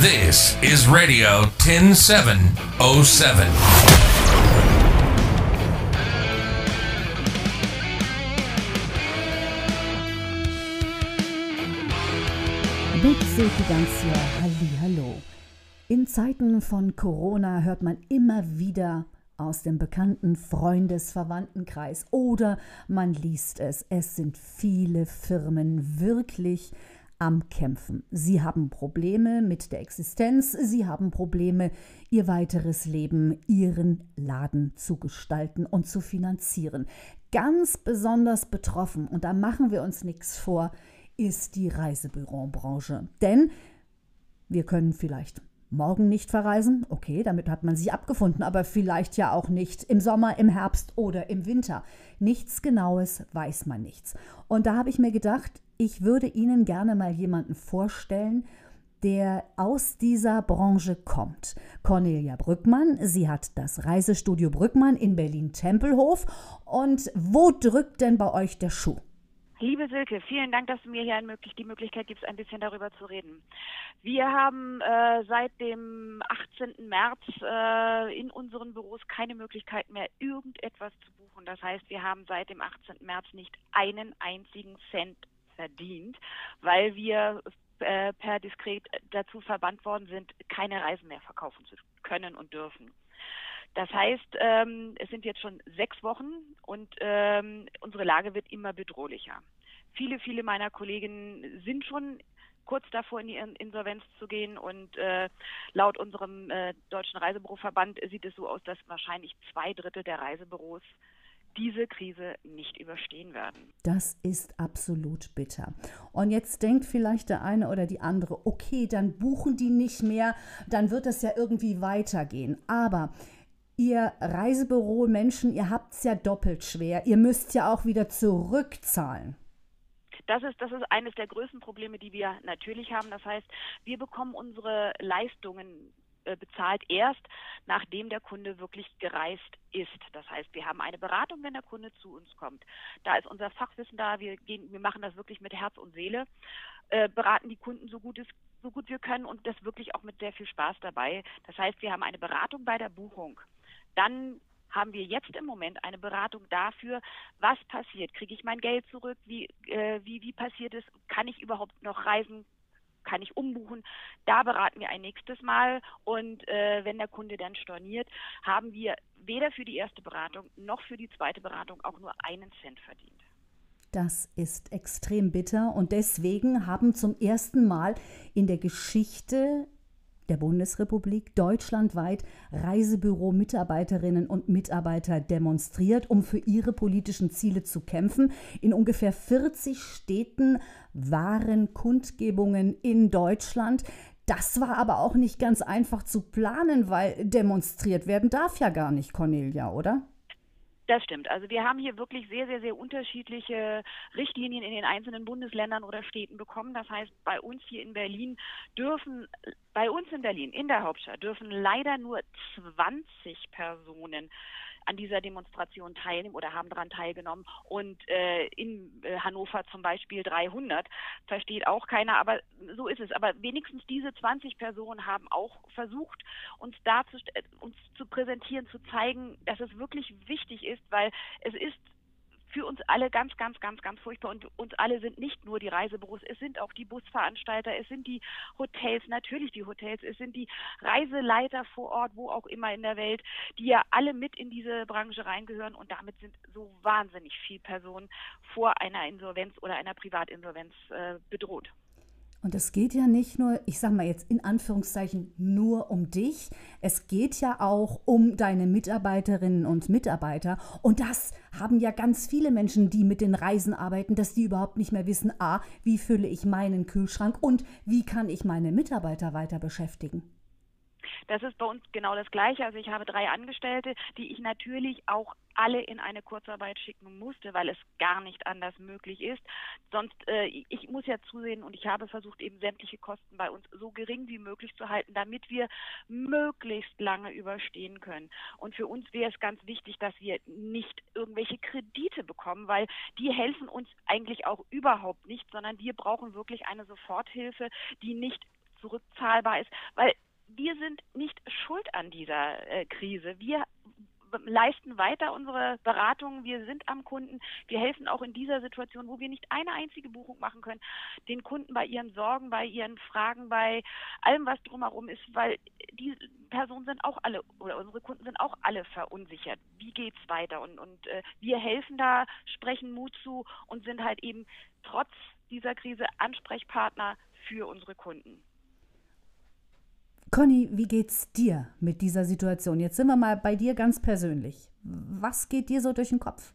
This is Radio 10707. Mit Silke Ganzler, Hallo. In Zeiten von Corona hört man immer wieder aus dem bekannten Freundes-Verwandtenkreis oder man liest es. Es sind viele Firmen wirklich am Kämpfen. Sie haben Probleme mit der Existenz, sie haben Probleme, ihr weiteres Leben, ihren Laden zu gestalten und zu finanzieren. Ganz besonders betroffen, und da machen wir uns nichts vor, ist die Reisebürobranche. Denn wir können vielleicht morgen nicht verreisen, okay, damit hat man sich abgefunden, aber vielleicht ja auch nicht im Sommer, im Herbst oder im Winter. Nichts Genaues weiß man nichts. Und da habe ich mir gedacht, ich würde Ihnen gerne mal jemanden vorstellen, der aus dieser Branche kommt. Cornelia Brückmann, sie hat das Reisestudio Brückmann in Berlin-Tempelhof. Und wo drückt denn bei euch der Schuh? Liebe Silke, vielen Dank, dass du mir hier die Möglichkeit gibst, ein bisschen darüber zu reden. Wir haben äh, seit dem 18. März äh, in unseren Büros keine Möglichkeit mehr, irgendetwas zu buchen. Das heißt, wir haben seit dem 18. März nicht einen einzigen Cent verdient, weil wir äh, per Diskret dazu verbannt worden sind, keine Reisen mehr verkaufen zu können und dürfen. Das heißt, ähm, es sind jetzt schon sechs Wochen und ähm, unsere Lage wird immer bedrohlicher. Viele, viele meiner Kolleginnen sind schon kurz davor, in die Insolvenz zu gehen. Und äh, laut unserem äh, Deutschen Reisebüroverband sieht es so aus, dass wahrscheinlich zwei Drittel der Reisebüros diese Krise nicht überstehen werden. Das ist absolut bitter. Und jetzt denkt vielleicht der eine oder die andere, okay, dann buchen die nicht mehr, dann wird es ja irgendwie weitergehen. Aber ihr Reisebüro-Menschen, ihr habt es ja doppelt schwer. Ihr müsst ja auch wieder zurückzahlen. Das ist, das ist eines der größten Probleme, die wir natürlich haben. Das heißt, wir bekommen unsere Leistungen äh, bezahlt erst, nachdem der Kunde wirklich gereist ist. Das heißt, wir haben eine Beratung, wenn der Kunde zu uns kommt. Da ist unser Fachwissen da. Wir gehen, wir machen das wirklich mit Herz und Seele, äh, beraten die Kunden so gut es so gut wir können und das wirklich auch mit sehr viel Spaß dabei. Das heißt, wir haben eine Beratung bei der Buchung. Dann haben wir jetzt im Moment eine Beratung dafür, was passiert. Kriege ich mein Geld zurück? Wie, äh, wie, wie passiert es? Kann ich überhaupt noch reisen? Kann ich umbuchen? Da beraten wir ein nächstes Mal. Und äh, wenn der Kunde dann storniert, haben wir weder für die erste Beratung noch für die zweite Beratung auch nur einen Cent verdient. Das ist extrem bitter und deswegen haben zum ersten Mal in der Geschichte der Bundesrepublik deutschlandweit Reisebüro-Mitarbeiterinnen und Mitarbeiter demonstriert, um für ihre politischen Ziele zu kämpfen. In ungefähr 40 Städten waren Kundgebungen in Deutschland. Das war aber auch nicht ganz einfach zu planen, weil demonstriert werden darf ja gar nicht, Cornelia, oder? Das stimmt. Also wir haben hier wirklich sehr, sehr, sehr unterschiedliche Richtlinien in den einzelnen Bundesländern oder Städten bekommen. Das heißt, bei uns hier in Berlin dürfen, bei uns in Berlin, in der Hauptstadt, dürfen leider nur 20 Personen an dieser Demonstration teilnehmen oder haben daran teilgenommen. Und äh, in äh, Hannover zum Beispiel 300. Versteht auch keiner, aber so ist es. Aber wenigstens diese 20 Personen haben auch versucht, uns dazu, äh, uns zu präsentieren, zu zeigen, dass es wirklich wichtig ist, weil es ist für uns alle ganz, ganz, ganz, ganz furchtbar. Und uns alle sind nicht nur die Reisebüros, es sind auch die Busveranstalter, es sind die Hotels, natürlich die Hotels, es sind die Reiseleiter vor Ort, wo auch immer in der Welt, die ja alle mit in diese Branche reingehören. Und damit sind so wahnsinnig viele Personen vor einer Insolvenz oder einer Privatinsolvenz äh, bedroht. Und es geht ja nicht nur, ich sage mal jetzt in Anführungszeichen, nur um dich. Es geht ja auch um deine Mitarbeiterinnen und Mitarbeiter. Und das haben ja ganz viele Menschen, die mit den Reisen arbeiten, dass die überhaupt nicht mehr wissen, a, wie fülle ich meinen Kühlschrank und wie kann ich meine Mitarbeiter weiter beschäftigen. Das ist bei uns genau das Gleiche. Also ich habe drei Angestellte, die ich natürlich auch alle in eine Kurzarbeit schicken musste, weil es gar nicht anders möglich ist. Sonst, äh, ich muss ja zusehen und ich habe versucht, eben sämtliche Kosten bei uns so gering wie möglich zu halten, damit wir möglichst lange überstehen können. Und für uns wäre es ganz wichtig, dass wir nicht irgendwelche Kredite bekommen, weil die helfen uns eigentlich auch überhaupt nicht, sondern wir brauchen wirklich eine Soforthilfe, die nicht zurückzahlbar ist, weil wir sind nicht schuld an dieser äh, Krise. Wir leisten weiter unsere Beratungen. Wir sind am Kunden. Wir helfen auch in dieser Situation, wo wir nicht eine einzige Buchung machen können, den Kunden bei ihren Sorgen, bei ihren Fragen, bei allem, was drumherum ist, weil die Personen sind auch alle oder unsere Kunden sind auch alle verunsichert. Wie geht's weiter? Und, und äh, wir helfen da, sprechen Mut zu und sind halt eben trotz dieser Krise Ansprechpartner für unsere Kunden. Conny, wie geht's dir mit dieser Situation? Jetzt sind wir mal bei dir ganz persönlich. Was geht dir so durch den Kopf?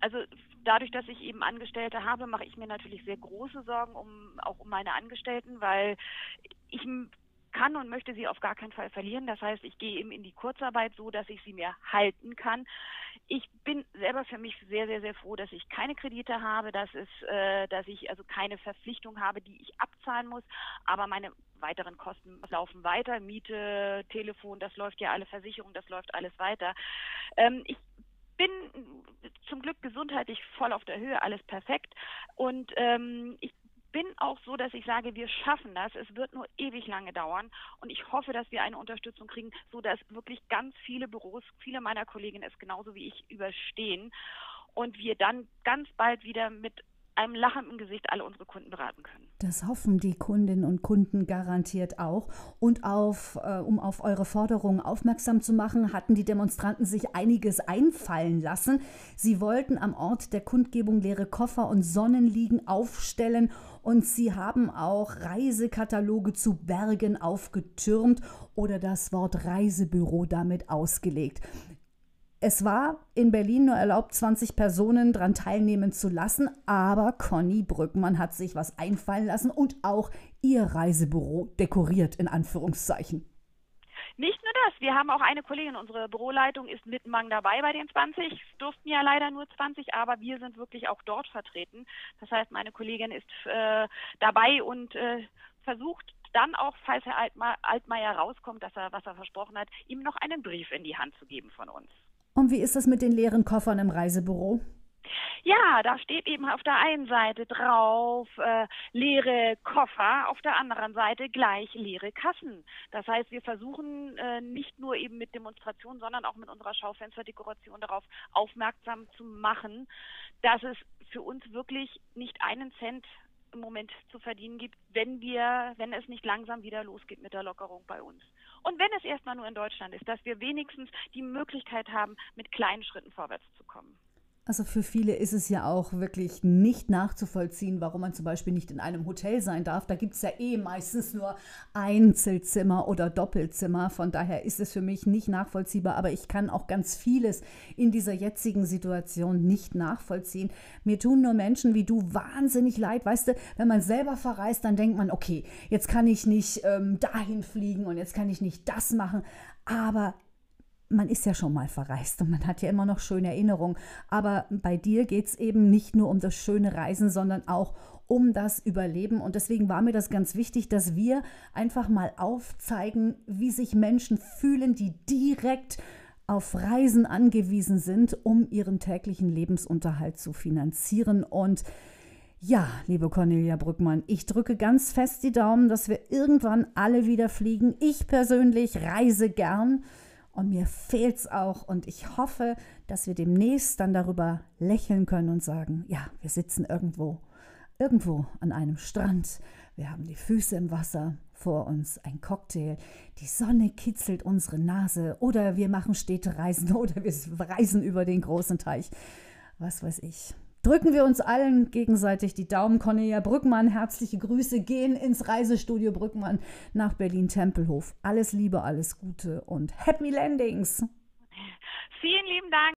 Also dadurch, dass ich eben Angestellte habe, mache ich mir natürlich sehr große Sorgen um auch um meine Angestellten, weil ich kann und möchte sie auf gar keinen Fall verlieren. Das heißt, ich gehe eben in die Kurzarbeit so, dass ich sie mir halten kann. Ich bin selber für mich sehr, sehr, sehr froh, dass ich keine Kredite habe, dass es, äh, dass ich also keine Verpflichtung habe, die ich abzahlen muss. Aber meine weiteren Kosten laufen weiter. Miete, Telefon, das läuft ja alle Versicherung, das läuft alles weiter. Ähm, ich bin zum Glück gesundheitlich voll auf der Höhe, alles perfekt. Und ähm, ich bin auch so, dass ich sage, wir schaffen das. Es wird nur ewig lange dauern. Und ich hoffe, dass wir eine Unterstützung kriegen, so dass wirklich ganz viele Büros, viele meiner Kolleginnen es genauso wie ich überstehen und wir dann ganz bald wieder mit einem Lachen im Gesicht alle unsere Kunden beraten können. Das hoffen die Kundinnen und Kunden garantiert auch. Und auf, äh, um auf eure Forderungen aufmerksam zu machen, hatten die Demonstranten sich einiges einfallen lassen. Sie wollten am Ort der Kundgebung leere Koffer und Sonnenliegen aufstellen und sie haben auch Reisekataloge zu Bergen aufgetürmt oder das Wort Reisebüro damit ausgelegt. Es war in Berlin nur erlaubt, 20 Personen daran teilnehmen zu lassen, aber Conny Brückmann hat sich was einfallen lassen und auch ihr Reisebüro dekoriert, in Anführungszeichen. Nicht nur das, wir haben auch eine Kollegin, unsere Büroleitung ist mit Mang dabei bei den 20. Es durften ja leider nur 20, aber wir sind wirklich auch dort vertreten. Das heißt, meine Kollegin ist äh, dabei und äh, versucht dann auch, falls Herr Altmaier rauskommt, dass er, was er versprochen hat, ihm noch einen Brief in die Hand zu geben von uns. Und wie ist das mit den leeren Koffern im Reisebüro? Ja, da steht eben auf der einen Seite drauf äh, leere Koffer, auf der anderen Seite gleich leere Kassen. Das heißt, wir versuchen äh, nicht nur eben mit Demonstrationen, sondern auch mit unserer Schaufensterdekoration darauf aufmerksam zu machen, dass es für uns wirklich nicht einen Cent im Moment zu verdienen gibt, wenn wir, wenn es nicht langsam wieder losgeht mit der Lockerung bei uns. Und wenn es erstmal nur in Deutschland ist, dass wir wenigstens die Möglichkeit haben, mit kleinen Schritten vorwärts zu kommen. Also für viele ist es ja auch wirklich nicht nachzuvollziehen, warum man zum Beispiel nicht in einem Hotel sein darf. Da gibt es ja eh meistens nur Einzelzimmer oder Doppelzimmer. Von daher ist es für mich nicht nachvollziehbar. Aber ich kann auch ganz vieles in dieser jetzigen Situation nicht nachvollziehen. Mir tun nur Menschen wie du wahnsinnig leid. Weißt du, wenn man selber verreist, dann denkt man, okay, jetzt kann ich nicht ähm, dahin fliegen und jetzt kann ich nicht das machen. Aber man ist ja schon mal verreist und man hat ja immer noch schöne Erinnerungen. Aber bei dir geht es eben nicht nur um das schöne Reisen, sondern auch um das Überleben. Und deswegen war mir das ganz wichtig, dass wir einfach mal aufzeigen, wie sich Menschen fühlen, die direkt auf Reisen angewiesen sind, um ihren täglichen Lebensunterhalt zu finanzieren. Und ja, liebe Cornelia Brückmann, ich drücke ganz fest die Daumen, dass wir irgendwann alle wieder fliegen. Ich persönlich reise gern. Und mir es auch. Und ich hoffe, dass wir demnächst dann darüber lächeln können und sagen, ja, wir sitzen irgendwo, irgendwo an einem Strand, wir haben die Füße im Wasser, vor uns ein Cocktail, die Sonne kitzelt unsere Nase. Oder wir machen Städtereisen oder wir reisen über den großen Teich, was weiß ich drücken wir uns allen gegenseitig die Daumen. Cornelia Brückmann, herzliche Grüße gehen ins Reisestudio Brückmann nach Berlin-Tempelhof. Alles Liebe, alles Gute und Happy Landings. Vielen lieben Dank.